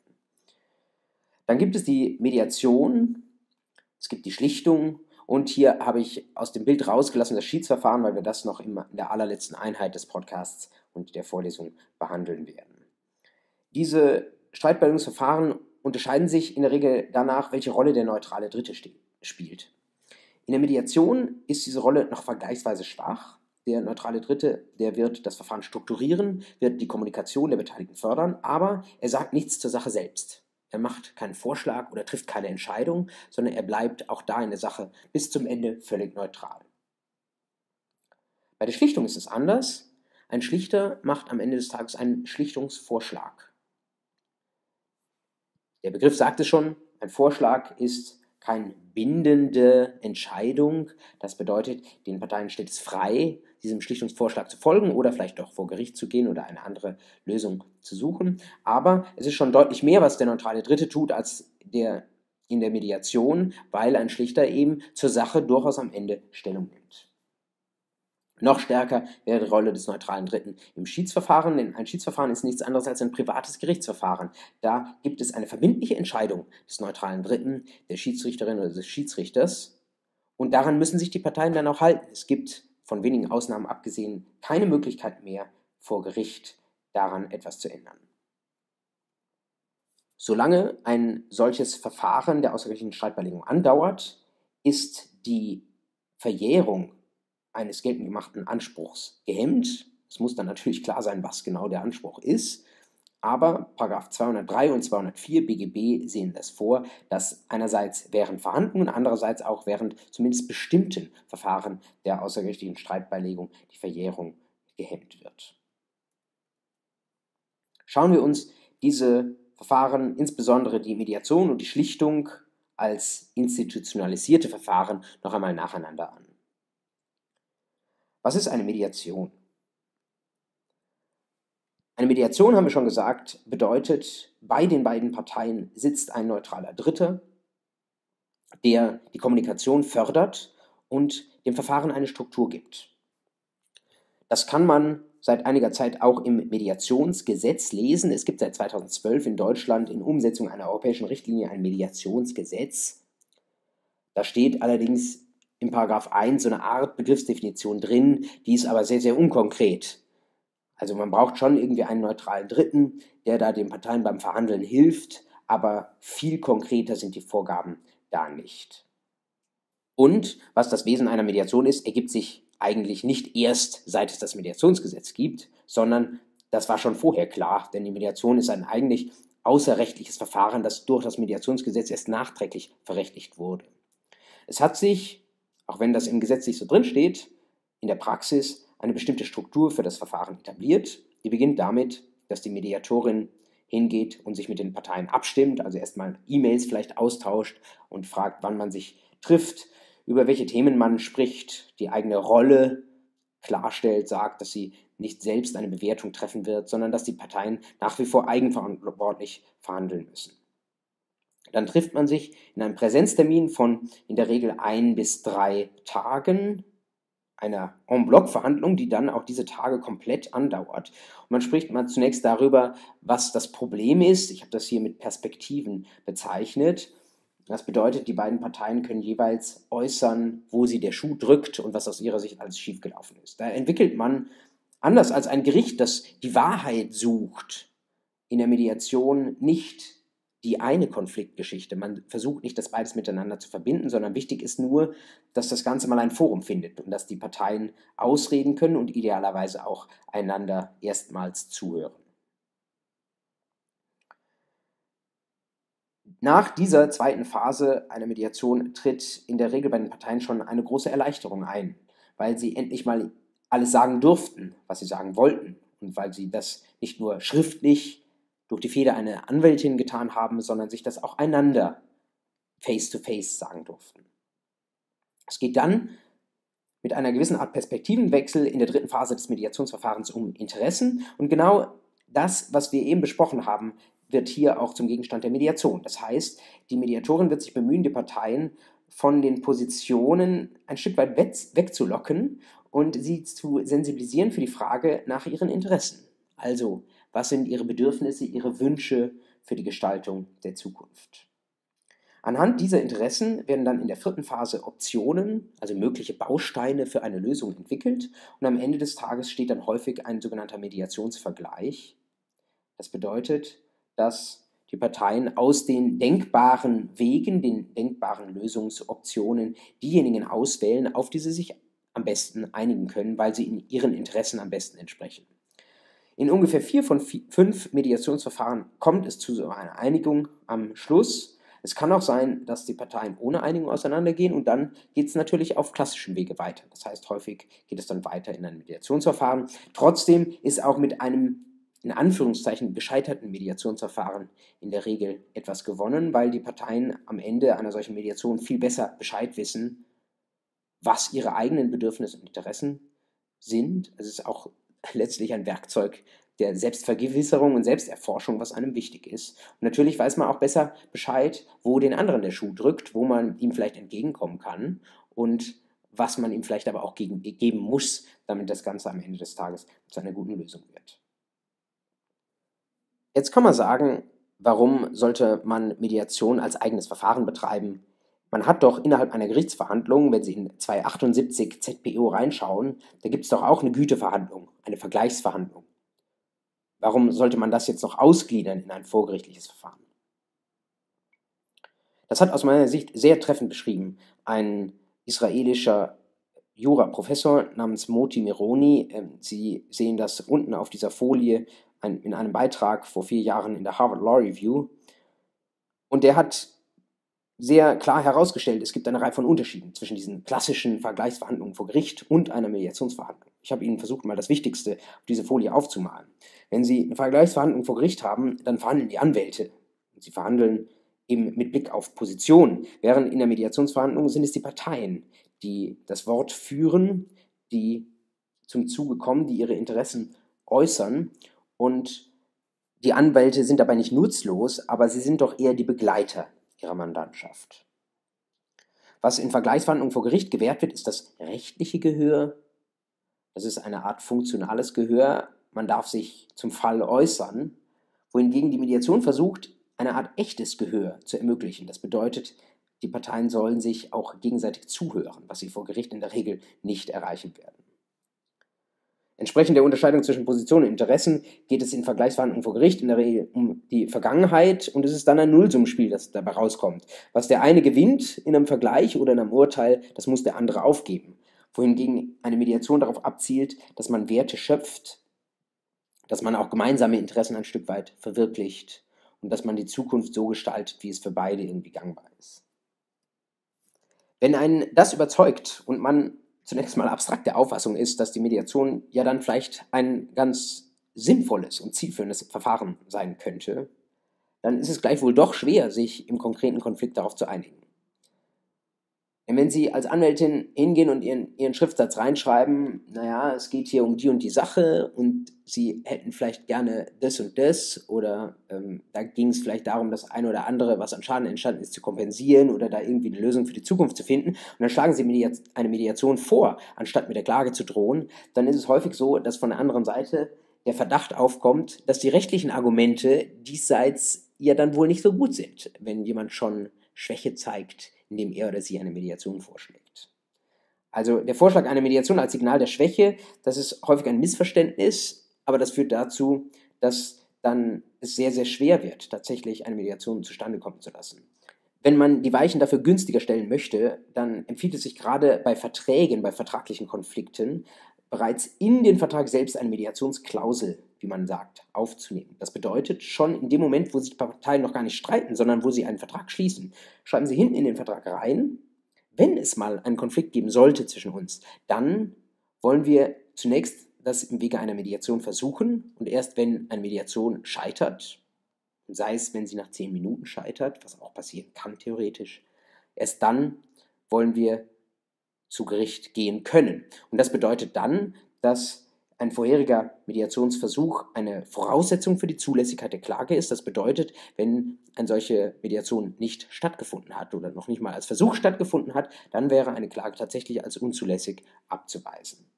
Dann gibt es die Mediation, es gibt die Schlichtung und hier habe ich aus dem Bild rausgelassen das Schiedsverfahren, weil wir das noch in der allerletzten Einheit des Podcasts und der Vorlesung behandeln werden. Diese Streitbildungsverfahren unterscheiden sich in der Regel danach, welche Rolle der neutrale Dritte spielt. In der Mediation ist diese Rolle noch vergleichsweise schwach. Der neutrale Dritte, der wird das Verfahren strukturieren, wird die Kommunikation der Beteiligten fördern, aber er sagt nichts zur Sache selbst. Er macht keinen Vorschlag oder trifft keine Entscheidung, sondern er bleibt auch da in der Sache bis zum Ende völlig neutral. Bei der Schlichtung ist es anders. Ein Schlichter macht am Ende des Tages einen Schlichtungsvorschlag. Der Begriff sagt es schon, ein Vorschlag ist keine bindende Entscheidung. Das bedeutet, den Parteien steht es frei, diesem Schlichtungsvorschlag zu folgen oder vielleicht doch vor Gericht zu gehen oder eine andere Lösung zu suchen. Aber es ist schon deutlich mehr, was der neutrale Dritte tut, als der in der Mediation, weil ein Schlichter eben zur Sache durchaus am Ende Stellung nimmt. Noch stärker wäre die Rolle des neutralen Dritten im Schiedsverfahren, denn ein Schiedsverfahren ist nichts anderes als ein privates Gerichtsverfahren. Da gibt es eine verbindliche Entscheidung des neutralen Dritten, der Schiedsrichterin oder des Schiedsrichters und daran müssen sich die Parteien dann auch halten. Es gibt von wenigen Ausnahmen abgesehen keine Möglichkeit mehr vor Gericht daran etwas zu ändern. Solange ein solches Verfahren der außergerichtlichen Streitbeilegung andauert, ist die Verjährung eines geltend gemachten Anspruchs gehemmt. Es muss dann natürlich klar sein, was genau der Anspruch ist. Aber 203 und 204 BGB sehen das vor, dass einerseits während Verhandlungen, andererseits auch während zumindest bestimmten Verfahren der außergerichtlichen Streitbeilegung die Verjährung gehemmt wird. Schauen wir uns diese Verfahren, insbesondere die Mediation und die Schlichtung als institutionalisierte Verfahren, noch einmal nacheinander an. Was ist eine Mediation? Eine Mediation, haben wir schon gesagt, bedeutet, bei den beiden Parteien sitzt ein neutraler Dritter, der die Kommunikation fördert und dem Verfahren eine Struktur gibt. Das kann man seit einiger Zeit auch im Mediationsgesetz lesen. Es gibt seit 2012 in Deutschland in Umsetzung einer europäischen Richtlinie ein Mediationsgesetz. Da steht allerdings in Paragraph 1 so eine Art Begriffsdefinition drin, die ist aber sehr, sehr unkonkret. Also man braucht schon irgendwie einen neutralen Dritten, der da den Parteien beim Verhandeln hilft, aber viel konkreter sind die Vorgaben da nicht. Und was das Wesen einer Mediation ist, ergibt sich eigentlich nicht erst, seit es das Mediationsgesetz gibt, sondern das war schon vorher klar, denn die Mediation ist ein eigentlich außerrechtliches Verfahren, das durch das Mediationsgesetz erst nachträglich verrechtlicht wurde. Es hat sich auch wenn das im Gesetz nicht so drin steht, in der Praxis eine bestimmte Struktur für das Verfahren etabliert. Die beginnt damit, dass die Mediatorin hingeht und sich mit den Parteien abstimmt, also erstmal E-Mails vielleicht austauscht und fragt, wann man sich trifft, über welche Themen man spricht, die eigene Rolle klarstellt, sagt, dass sie nicht selbst eine Bewertung treffen wird, sondern dass die Parteien nach wie vor eigenverantwortlich verhandeln müssen. Dann trifft man sich in einem Präsenztermin von in der Regel ein bis drei Tagen, einer En-Bloc-Verhandlung, die dann auch diese Tage komplett andauert. Und man spricht mal zunächst darüber, was das Problem ist. Ich habe das hier mit Perspektiven bezeichnet. Das bedeutet, die beiden Parteien können jeweils äußern, wo sie der Schuh drückt und was aus ihrer Sicht alles schiefgelaufen ist. Da entwickelt man, anders als ein Gericht, das die Wahrheit sucht, in der Mediation nicht die eine Konfliktgeschichte. Man versucht nicht, das beides miteinander zu verbinden, sondern wichtig ist nur, dass das Ganze mal ein Forum findet und dass die Parteien ausreden können und idealerweise auch einander erstmals zuhören. Nach dieser zweiten Phase einer Mediation tritt in der Regel bei den Parteien schon eine große Erleichterung ein, weil sie endlich mal alles sagen durften, was sie sagen wollten und weil sie das nicht nur schriftlich durch die Feder einer Anwältin getan haben, sondern sich das auch einander face-to-face -face sagen durften. Es geht dann mit einer gewissen Art Perspektivenwechsel in der dritten Phase des Mediationsverfahrens um Interessen. Und genau das, was wir eben besprochen haben, wird hier auch zum Gegenstand der Mediation. Das heißt, die Mediatorin wird sich bemühen, die Parteien von den Positionen ein Stück weit wegzulocken und sie zu sensibilisieren für die Frage nach ihren Interessen. Also was sind ihre Bedürfnisse, ihre Wünsche für die Gestaltung der Zukunft. Anhand dieser Interessen werden dann in der vierten Phase Optionen, also mögliche Bausteine für eine Lösung entwickelt und am Ende des Tages steht dann häufig ein sogenannter Mediationsvergleich. Das bedeutet, dass die Parteien aus den denkbaren Wegen, den denkbaren Lösungsoptionen diejenigen auswählen, auf die sie sich am besten einigen können, weil sie in ihren Interessen am besten entsprechen. In ungefähr vier von fünf Mediationsverfahren kommt es zu so einer Einigung am Schluss. Es kann auch sein, dass die Parteien ohne Einigung auseinandergehen und dann geht es natürlich auf klassischem Wege weiter. Das heißt, häufig geht es dann weiter in ein Mediationsverfahren. Trotzdem ist auch mit einem in Anführungszeichen gescheiterten Mediationsverfahren in der Regel etwas gewonnen, weil die Parteien am Ende einer solchen Mediation viel besser Bescheid wissen, was ihre eigenen Bedürfnisse und Interessen sind. Es ist auch letztlich ein Werkzeug der Selbstvergewisserung und Selbsterforschung, was einem wichtig ist. Und natürlich weiß man auch besser Bescheid, wo den anderen der Schuh drückt, wo man ihm vielleicht entgegenkommen kann und was man ihm vielleicht aber auch gegen, geben muss, damit das Ganze am Ende des Tages zu einer guten Lösung wird. Jetzt kann man sagen, warum sollte man Mediation als eigenes Verfahren betreiben? Man hat doch innerhalb einer Gerichtsverhandlung, wenn Sie in 278 ZPO reinschauen, da gibt es doch auch eine Güteverhandlung, eine Vergleichsverhandlung. Warum sollte man das jetzt noch ausgliedern in ein vorgerichtliches Verfahren? Das hat aus meiner Sicht sehr treffend beschrieben ein israelischer Jura-Professor namens Moti Mironi. Ähm, Sie sehen das unten auf dieser Folie in einem Beitrag vor vier Jahren in der Harvard Law Review. Und der hat sehr klar herausgestellt, es gibt eine Reihe von Unterschieden zwischen diesen klassischen Vergleichsverhandlungen vor Gericht und einer Mediationsverhandlung. Ich habe Ihnen versucht, mal das Wichtigste auf diese Folie aufzumalen. Wenn Sie eine Vergleichsverhandlung vor Gericht haben, dann verhandeln die Anwälte. Sie verhandeln eben mit Blick auf Position, während in der Mediationsverhandlung sind es die Parteien, die das Wort führen, die zum Zuge kommen, die ihre Interessen äußern und die Anwälte sind dabei nicht nutzlos, aber sie sind doch eher die Begleiter ihrer Mandantschaft. Was in Vergleichsverhandlungen vor Gericht gewährt wird, ist das rechtliche Gehör. Das ist eine Art funktionales Gehör. Man darf sich zum Fall äußern, wohingegen die Mediation versucht, eine Art echtes Gehör zu ermöglichen. Das bedeutet, die Parteien sollen sich auch gegenseitig zuhören, was sie vor Gericht in der Regel nicht erreichen werden. Entsprechend der Unterscheidung zwischen Positionen und Interessen geht es in Vergleichsverhandlungen vor Gericht in der Regel um die Vergangenheit und es ist dann ein Nullsummenspiel, das dabei rauskommt. Was der eine gewinnt in einem Vergleich oder in einem Urteil, das muss der andere aufgeben. Wohingegen eine Mediation darauf abzielt, dass man Werte schöpft, dass man auch gemeinsame Interessen ein Stück weit verwirklicht und dass man die Zukunft so gestaltet, wie es für beide irgendwie gangbar ist. Wenn einen das überzeugt und man zunächst mal abstrakt der Auffassung ist, dass die Mediation ja dann vielleicht ein ganz sinnvolles und zielführendes Verfahren sein könnte, dann ist es gleichwohl doch schwer, sich im konkreten Konflikt darauf zu einigen. Denn wenn Sie als Anwältin hingehen und Ihren, Ihren Schriftsatz reinschreiben, naja, es geht hier um die und die Sache und Sie hätten vielleicht gerne das und das oder ähm, da ging es vielleicht darum, das eine oder andere, was an Schaden entstanden ist, zu kompensieren oder da irgendwie eine Lösung für die Zukunft zu finden. Und dann schlagen Sie Mediaz eine Mediation vor, anstatt mit der Klage zu drohen, dann ist es häufig so, dass von der anderen Seite der Verdacht aufkommt, dass die rechtlichen Argumente diesseits ja dann wohl nicht so gut sind, wenn jemand schon Schwäche zeigt indem er oder sie eine Mediation vorschlägt. Also der Vorschlag einer Mediation als Signal der Schwäche, das ist häufig ein Missverständnis, aber das führt dazu, dass dann es sehr, sehr schwer wird, tatsächlich eine Mediation zustande kommen zu lassen. Wenn man die Weichen dafür günstiger stellen möchte, dann empfiehlt es sich gerade bei Verträgen, bei vertraglichen Konflikten, bereits in den Vertrag selbst eine Mediationsklausel wie man sagt, aufzunehmen. Das bedeutet, schon in dem Moment, wo sich die Parteien noch gar nicht streiten, sondern wo sie einen Vertrag schließen, schreiben sie hinten in den Vertrag rein, wenn es mal einen Konflikt geben sollte zwischen uns, dann wollen wir zunächst das im Wege einer Mediation versuchen und erst wenn eine Mediation scheitert, sei es, wenn sie nach zehn Minuten scheitert, was auch passieren kann theoretisch, erst dann wollen wir zu Gericht gehen können. Und das bedeutet dann, dass ein vorheriger Mediationsversuch eine Voraussetzung für die Zulässigkeit der Klage ist. Das bedeutet, wenn eine solche Mediation nicht stattgefunden hat oder noch nicht mal als Versuch stattgefunden hat, dann wäre eine Klage tatsächlich als unzulässig abzuweisen.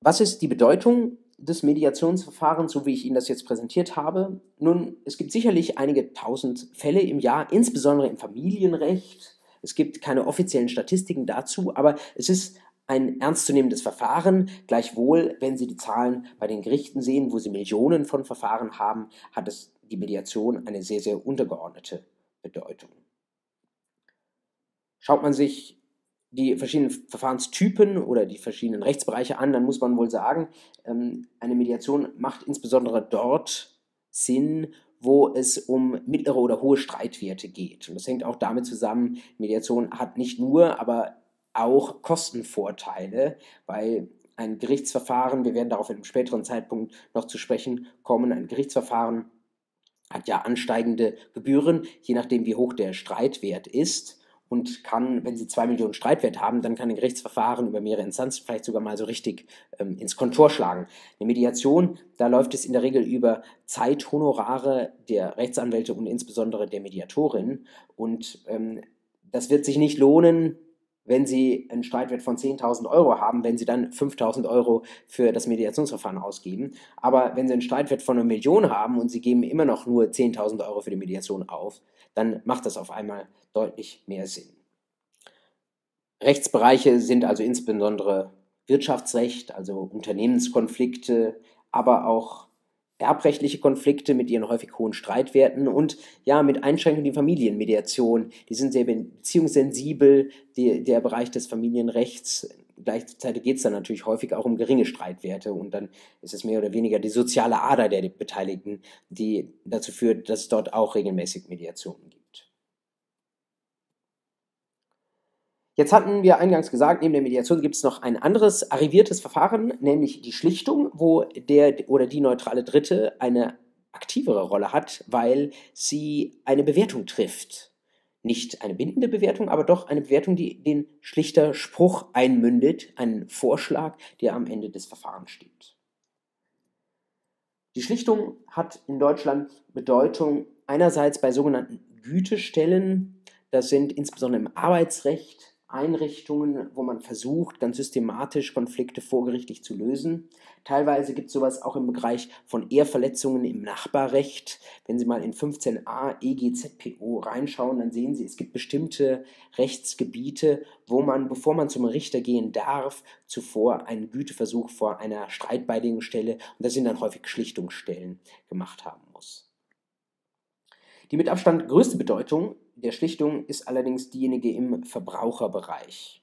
Was ist die Bedeutung des Mediationsverfahrens, so wie ich Ihnen das jetzt präsentiert habe? Nun, es gibt sicherlich einige tausend Fälle im Jahr, insbesondere im Familienrecht. Es gibt keine offiziellen Statistiken dazu, aber es ist ein ernstzunehmendes Verfahren. Gleichwohl, wenn Sie die Zahlen bei den Gerichten sehen, wo Sie Millionen von Verfahren haben, hat es die Mediation eine sehr, sehr untergeordnete Bedeutung. Schaut man sich die verschiedenen Verfahrenstypen oder die verschiedenen Rechtsbereiche an, dann muss man wohl sagen, ähm, eine Mediation macht insbesondere dort Sinn, wo es um mittlere oder hohe Streitwerte geht. Und das hängt auch damit zusammen, Mediation hat nicht nur, aber auch Kostenvorteile, weil ein Gerichtsverfahren, wir werden darauf in einem späteren Zeitpunkt noch zu sprechen kommen, ein Gerichtsverfahren hat ja ansteigende Gebühren, je nachdem wie hoch der Streitwert ist und kann, wenn Sie zwei Millionen Streitwert haben, dann kann ein Gerichtsverfahren über mehrere Instanzen vielleicht sogar mal so richtig ähm, ins Kontor schlagen. Eine Mediation, da läuft es in der Regel über Zeithonorare der Rechtsanwälte und insbesondere der Mediatorin und ähm, das wird sich nicht lohnen, wenn Sie einen Streitwert von 10.000 Euro haben, wenn Sie dann 5.000 Euro für das Mediationsverfahren ausgeben. Aber wenn Sie einen Streitwert von einer Million haben und Sie geben immer noch nur 10.000 Euro für die Mediation auf, dann macht das auf einmal deutlich mehr Sinn. Rechtsbereiche sind also insbesondere Wirtschaftsrecht, also Unternehmenskonflikte, aber auch erbrechtliche Konflikte mit ihren häufig hohen Streitwerten und ja, mit Einschränkungen die Familienmediation. Die sind sehr beziehungssensibel, die, der Bereich des Familienrechts. Gleichzeitig geht es dann natürlich häufig auch um geringe Streitwerte und dann ist es mehr oder weniger die soziale Ader der Beteiligten, die dazu führt, dass es dort auch regelmäßig Mediationen gibt. Jetzt hatten wir eingangs gesagt, neben der Mediation gibt es noch ein anderes arriviertes Verfahren, nämlich die Schlichtung, wo der oder die neutrale Dritte eine aktivere Rolle hat, weil sie eine Bewertung trifft. Nicht eine bindende Bewertung, aber doch eine Bewertung, die den schlichter Spruch einmündet, einen Vorschlag, der am Ende des Verfahrens steht. Die Schlichtung hat in Deutschland Bedeutung einerseits bei sogenannten Gütestellen, das sind insbesondere im Arbeitsrecht Einrichtungen, wo man versucht, ganz systematisch Konflikte vorgerichtlich zu lösen. Teilweise gibt es sowas auch im Bereich von Ehrverletzungen im Nachbarrecht. Wenn Sie mal in 15a EGZPO reinschauen, dann sehen Sie, es gibt bestimmte Rechtsgebiete, wo man, bevor man zum Richter gehen darf, zuvor einen Güteversuch vor einer Streitbeilegungsstelle, und das sind dann häufig Schlichtungsstellen, gemacht haben muss. Die mit Abstand größte Bedeutung der Schlichtung ist allerdings diejenige im Verbraucherbereich.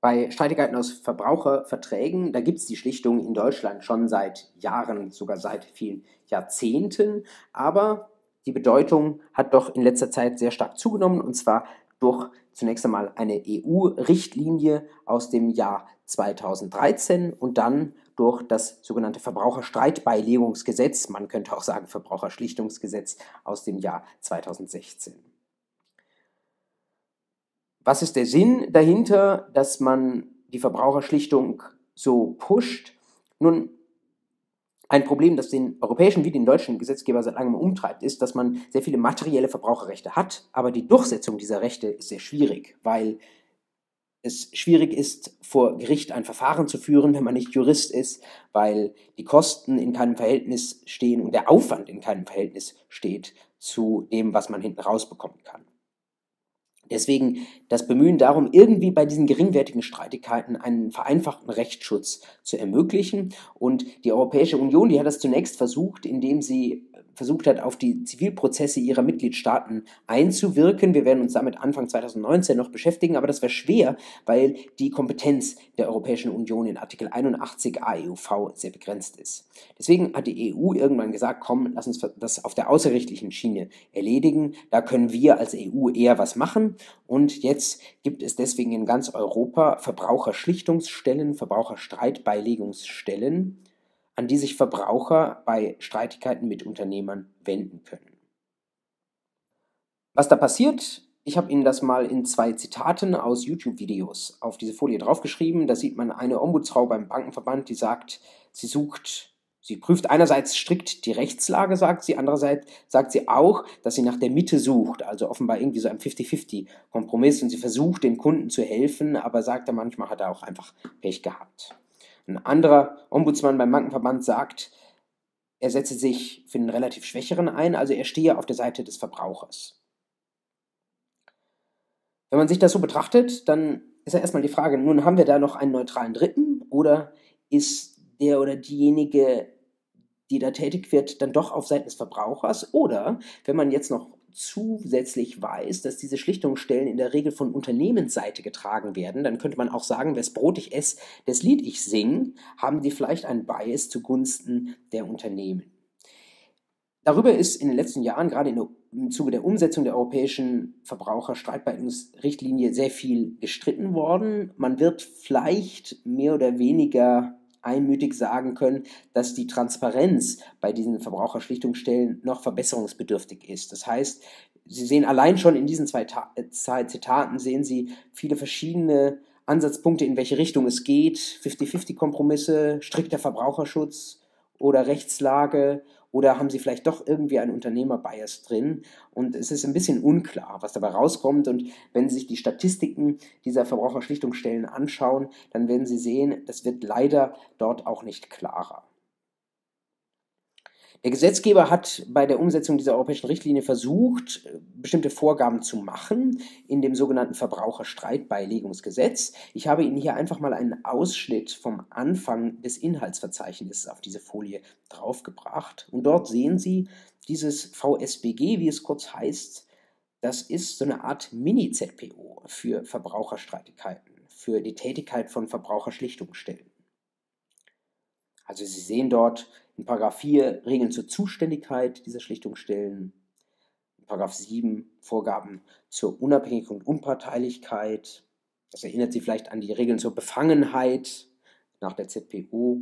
Bei Streitigkeiten aus Verbraucherverträgen, da gibt es die Schlichtung in Deutschland schon seit Jahren, sogar seit vielen Jahrzehnten, aber die Bedeutung hat doch in letzter Zeit sehr stark zugenommen und zwar durch zunächst einmal eine EU-Richtlinie aus dem Jahr 2013 und dann durch das sogenannte Verbraucherstreitbeilegungsgesetz, man könnte auch sagen Verbraucherschlichtungsgesetz aus dem Jahr 2016. Was ist der Sinn dahinter, dass man die Verbraucherschlichtung so pusht? Nun, ein Problem, das den europäischen wie den deutschen Gesetzgeber seit langem umtreibt, ist, dass man sehr viele materielle Verbraucherrechte hat, aber die Durchsetzung dieser Rechte ist sehr schwierig, weil es schwierig ist, vor Gericht ein Verfahren zu führen, wenn man nicht Jurist ist, weil die Kosten in keinem Verhältnis stehen und der Aufwand in keinem Verhältnis steht zu dem, was man hinten rausbekommen kann. Deswegen das Bemühen darum, irgendwie bei diesen geringwertigen Streitigkeiten einen vereinfachten Rechtsschutz zu ermöglichen. Und die Europäische Union, die hat das zunächst versucht, indem sie versucht hat, auf die Zivilprozesse ihrer Mitgliedstaaten einzuwirken. Wir werden uns damit Anfang 2019 noch beschäftigen, aber das wäre schwer, weil die Kompetenz der Europäischen Union in Artikel 81 AEUV sehr begrenzt ist. Deswegen hat die EU irgendwann gesagt, komm, lass uns das auf der außerrechtlichen Schiene erledigen. Da können wir als EU eher was machen. Und jetzt gibt es deswegen in ganz Europa Verbraucherschlichtungsstellen, Verbraucherstreitbeilegungsstellen an die sich Verbraucher bei Streitigkeiten mit Unternehmern wenden können. Was da passiert, ich habe Ihnen das mal in zwei Zitaten aus YouTube-Videos auf diese Folie draufgeschrieben. Da sieht man eine Ombudsfrau beim Bankenverband, die sagt, sie sucht, sie prüft einerseits strikt die Rechtslage, sagt sie, andererseits sagt sie auch, dass sie nach der Mitte sucht, also offenbar irgendwie so ein 50-50-Kompromiss und sie versucht, den Kunden zu helfen, aber sagt er manchmal hat er auch einfach Pech gehabt. Ein anderer Ombudsmann beim Bankenverband sagt, er setze sich für den relativ Schwächeren ein, also er stehe auf der Seite des Verbrauchers. Wenn man sich das so betrachtet, dann ist ja erstmal die Frage, nun haben wir da noch einen neutralen Dritten oder ist der oder diejenige, die da tätig wird, dann doch auf Seiten des Verbrauchers? Oder wenn man jetzt noch zusätzlich weiß, dass diese Schlichtungsstellen in der Regel von Unternehmensseite getragen werden, dann könnte man auch sagen, wes Brot ich esse, das Lied ich singe, haben die vielleicht einen Bias zugunsten der Unternehmen. Darüber ist in den letzten Jahren, gerade im Zuge der Umsetzung der europäischen Verbraucherstreitbeilegungsrichtlinie, sehr viel gestritten worden. Man wird vielleicht mehr oder weniger einmütig sagen können, dass die Transparenz bei diesen Verbraucherschlichtungsstellen noch verbesserungsbedürftig ist. Das heißt, Sie sehen allein schon in diesen zwei, äh, zwei Zitaten, sehen Sie viele verschiedene Ansatzpunkte, in welche Richtung es geht. 50-50-Kompromisse, strikter Verbraucherschutz oder Rechtslage oder haben Sie vielleicht doch irgendwie einen Unternehmerbias drin? Und es ist ein bisschen unklar, was dabei rauskommt. Und wenn Sie sich die Statistiken dieser Verbraucherschlichtungsstellen anschauen, dann werden Sie sehen, das wird leider dort auch nicht klarer. Der Gesetzgeber hat bei der Umsetzung dieser europäischen Richtlinie versucht, bestimmte Vorgaben zu machen in dem sogenannten Verbraucherstreitbeilegungsgesetz. Ich habe Ihnen hier einfach mal einen Ausschnitt vom Anfang des Inhaltsverzeichnisses auf diese Folie draufgebracht. Und dort sehen Sie dieses VSBG, wie es kurz heißt. Das ist so eine Art Mini-ZPO für Verbraucherstreitigkeiten, für die Tätigkeit von Verbraucherschlichtungsstellen. Also Sie sehen dort in Paragraph 4 Regeln zur Zuständigkeit dieser Schlichtungsstellen. In Paragraph 7 Vorgaben zur Unabhängigkeit und Unparteilichkeit. Das erinnert Sie vielleicht an die Regeln zur Befangenheit nach der ZPO.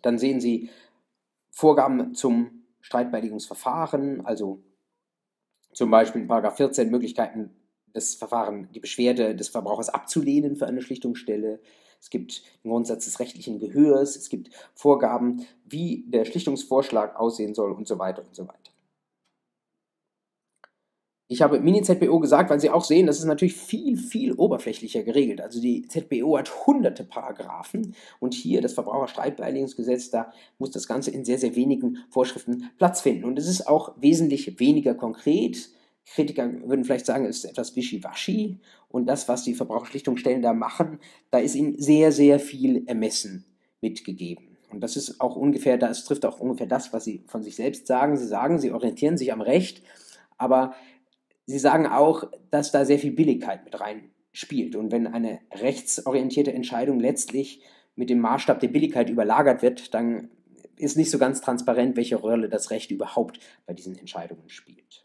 Dann sehen Sie Vorgaben zum Streitbeilegungsverfahren, also zum Beispiel in Paragraph 14 Möglichkeiten das Verfahren, die Beschwerde des Verbrauchers abzulehnen für eine Schlichtungsstelle. Es gibt den Grundsatz des rechtlichen Gehörs, es gibt Vorgaben, wie der Schlichtungsvorschlag aussehen soll und so weiter und so weiter. Ich habe Mini-ZBO gesagt, weil Sie auch sehen, das ist natürlich viel, viel oberflächlicher geregelt. Also die ZBO hat hunderte Paragraphen und hier das Verbraucherstreitbeilegungsgesetz, da muss das Ganze in sehr, sehr wenigen Vorschriften Platz finden. Und es ist auch wesentlich weniger konkret. Kritiker würden vielleicht sagen, es ist etwas wischiwaschi und das, was die Verbraucherschlichtungsstellen da machen, da ist ihnen sehr, sehr viel Ermessen mitgegeben. Und das ist auch ungefähr, das trifft auch ungefähr das, was sie von sich selbst sagen. Sie sagen, sie orientieren sich am Recht, aber sie sagen auch, dass da sehr viel Billigkeit mit rein spielt. Und wenn eine rechtsorientierte Entscheidung letztlich mit dem Maßstab der Billigkeit überlagert wird, dann ist nicht so ganz transparent, welche Rolle das Recht überhaupt bei diesen Entscheidungen spielt.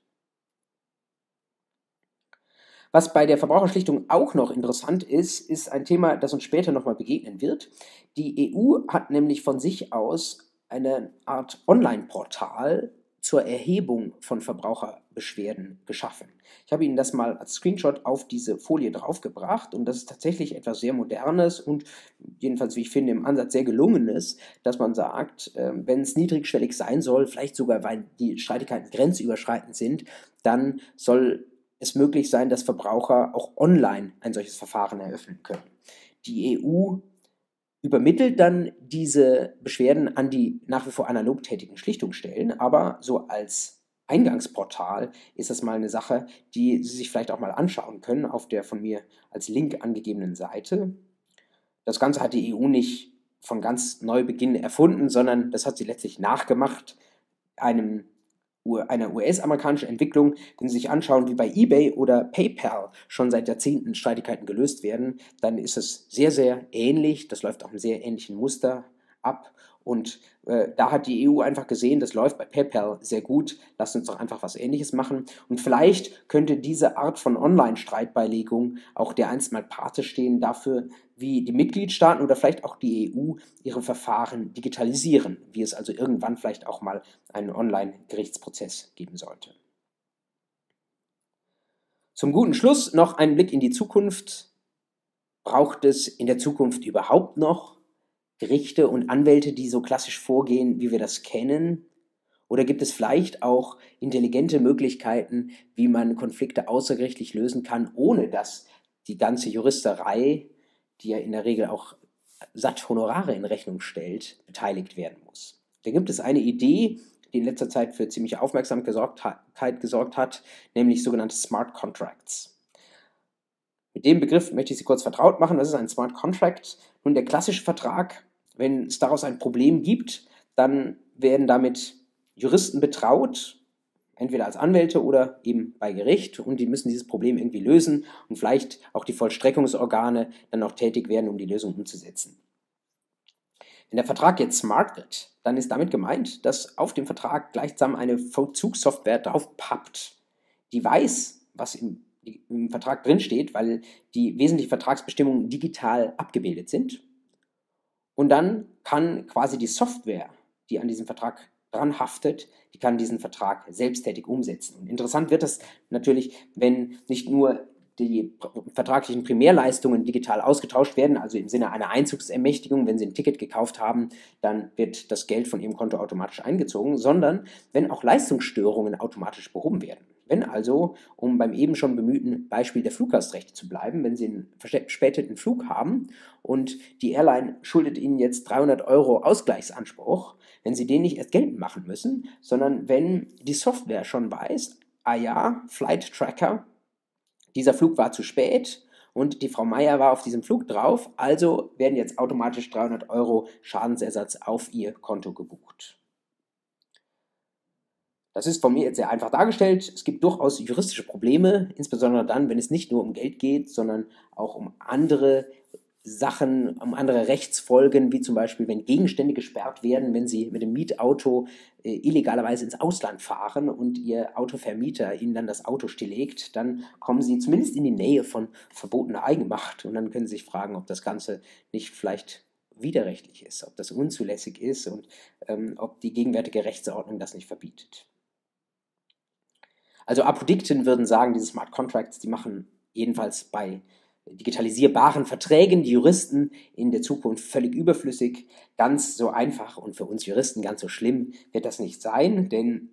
Was bei der Verbraucherschlichtung auch noch interessant ist, ist ein Thema, das uns später nochmal begegnen wird. Die EU hat nämlich von sich aus eine Art Online-Portal zur Erhebung von Verbraucherbeschwerden geschaffen. Ich habe Ihnen das mal als Screenshot auf diese Folie draufgebracht und das ist tatsächlich etwas sehr Modernes und jedenfalls, wie ich finde, im Ansatz sehr gelungenes, dass man sagt, ähm, wenn es niedrigschwellig sein soll, vielleicht sogar, weil die Streitigkeiten grenzüberschreitend sind, dann soll es möglich sein, dass Verbraucher auch online ein solches Verfahren eröffnen können. Die EU übermittelt dann diese Beschwerden an die nach wie vor analog tätigen Schlichtungsstellen, aber so als Eingangsportal ist das mal eine Sache, die Sie sich vielleicht auch mal anschauen können auf der von mir als Link angegebenen Seite. Das Ganze hat die EU nicht von ganz Neubeginn erfunden, sondern das hat sie letztlich nachgemacht, einem einer US-amerikanischen Entwicklung, wenn Sie sich anschauen, wie bei eBay oder PayPal schon seit Jahrzehnten Streitigkeiten gelöst werden, dann ist es sehr, sehr ähnlich. Das läuft auch im sehr ähnlichen Muster ab. Und äh, da hat die EU einfach gesehen, das läuft bei PayPal sehr gut. Lasst uns doch einfach was Ähnliches machen. Und vielleicht könnte diese Art von Online-Streitbeilegung auch der einst mal Pate stehen dafür, wie die Mitgliedstaaten oder vielleicht auch die EU ihre Verfahren digitalisieren, wie es also irgendwann vielleicht auch mal einen Online-Gerichtsprozess geben sollte. Zum guten Schluss noch ein Blick in die Zukunft. Braucht es in der Zukunft überhaupt noch Gerichte und Anwälte, die so klassisch vorgehen, wie wir das kennen? Oder gibt es vielleicht auch intelligente Möglichkeiten, wie man Konflikte außergerichtlich lösen kann, ohne dass die ganze Juristerei, die ja in der Regel auch satt Honorare in Rechnung stellt, beteiligt werden muss? Da gibt es eine Idee, die in letzter Zeit für ziemliche Aufmerksamkeit gesorgt hat, nämlich sogenannte Smart Contracts. Mit dem Begriff möchte ich Sie kurz vertraut machen. Was ist ein Smart Contract? Nun, der klassische Vertrag wenn es daraus ein Problem gibt, dann werden damit Juristen betraut, entweder als Anwälte oder eben bei Gericht und die müssen dieses Problem irgendwie lösen und vielleicht auch die Vollstreckungsorgane dann auch tätig werden, um die Lösung umzusetzen. Wenn der Vertrag jetzt smart wird, dann ist damit gemeint, dass auf dem Vertrag gleichsam eine Vollzugssoftware drauf pappt, die weiß, was im, im Vertrag drinsteht, weil die wesentlichen Vertragsbestimmungen digital abgebildet sind. Und dann kann quasi die Software, die an diesem Vertrag dran haftet, die kann diesen Vertrag selbsttätig umsetzen. Und interessant wird das natürlich, wenn nicht nur die vertraglichen Primärleistungen digital ausgetauscht werden, also im Sinne einer Einzugsermächtigung, wenn Sie ein Ticket gekauft haben, dann wird das Geld von Ihrem Konto automatisch eingezogen, sondern wenn auch Leistungsstörungen automatisch behoben werden. Wenn also, um beim eben schon bemühten Beispiel der Fluggastrechte zu bleiben, wenn Sie einen verspäteten Flug haben und die Airline schuldet Ihnen jetzt 300 Euro Ausgleichsanspruch, wenn Sie den nicht erst geltend machen müssen, sondern wenn die Software schon weiß, ah ja, Flight Tracker, dieser Flug war zu spät und die Frau Meier war auf diesem Flug drauf, also werden jetzt automatisch 300 Euro Schadensersatz auf ihr Konto gebucht. Das ist von mir jetzt sehr einfach dargestellt. Es gibt durchaus juristische Probleme, insbesondere dann, wenn es nicht nur um Geld geht, sondern auch um andere Sachen, um andere Rechtsfolgen, wie zum Beispiel, wenn Gegenstände gesperrt werden, wenn Sie mit dem Mietauto äh, illegalerweise ins Ausland fahren und Ihr Autovermieter Ihnen dann das Auto stilllegt, dann kommen Sie zumindest in die Nähe von verbotener Eigenmacht und dann können Sie sich fragen, ob das Ganze nicht vielleicht widerrechtlich ist, ob das unzulässig ist und ähm, ob die gegenwärtige Rechtsordnung das nicht verbietet. Also Apodikten würden sagen, diese Smart Contracts, die machen jedenfalls bei digitalisierbaren Verträgen die Juristen in der Zukunft völlig überflüssig. Ganz so einfach und für uns Juristen ganz so schlimm wird das nicht sein, denn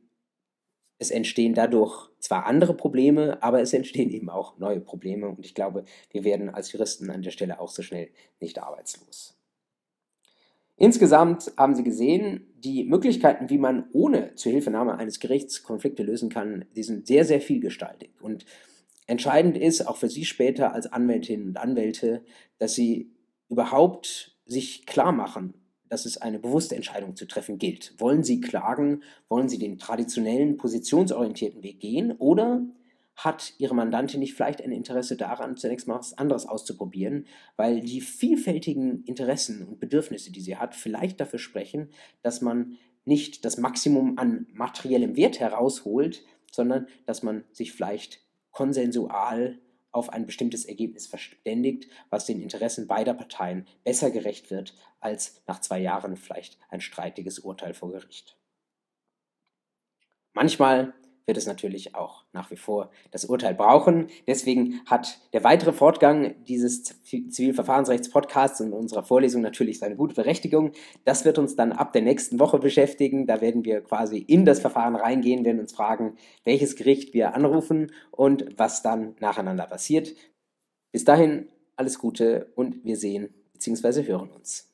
es entstehen dadurch zwar andere Probleme, aber es entstehen eben auch neue Probleme und ich glaube, wir werden als Juristen an der Stelle auch so schnell nicht arbeitslos. Insgesamt haben Sie gesehen, die Möglichkeiten, wie man ohne Zuhilfenahme eines Gerichts Konflikte lösen kann, die sind sehr, sehr vielgestaltig. Und Entscheidend ist auch für Sie später als Anwältinnen und Anwälte, dass Sie überhaupt sich klar machen, dass es eine bewusste Entscheidung zu treffen gilt. Wollen Sie klagen? Wollen Sie den traditionellen, positionsorientierten Weg gehen? Oder hat Ihre Mandantin nicht vielleicht ein Interesse daran, zunächst mal was anderes auszuprobieren, weil die vielfältigen Interessen und Bedürfnisse, die sie hat, vielleicht dafür sprechen, dass man nicht das Maximum an materiellem Wert herausholt, sondern dass man sich vielleicht konsensual auf ein bestimmtes Ergebnis verständigt, was den Interessen beider Parteien besser gerecht wird als nach zwei Jahren vielleicht ein streitiges Urteil vor Gericht. Manchmal wird es natürlich auch nach wie vor das Urteil brauchen. Deswegen hat der weitere Fortgang dieses Zivilverfahrensrechts-Podcasts und unserer Vorlesung natürlich seine gute Berechtigung. Das wird uns dann ab der nächsten Woche beschäftigen. Da werden wir quasi in das Verfahren reingehen, werden uns fragen, welches Gericht wir anrufen und was dann nacheinander passiert. Bis dahin alles Gute und wir sehen bzw. hören uns.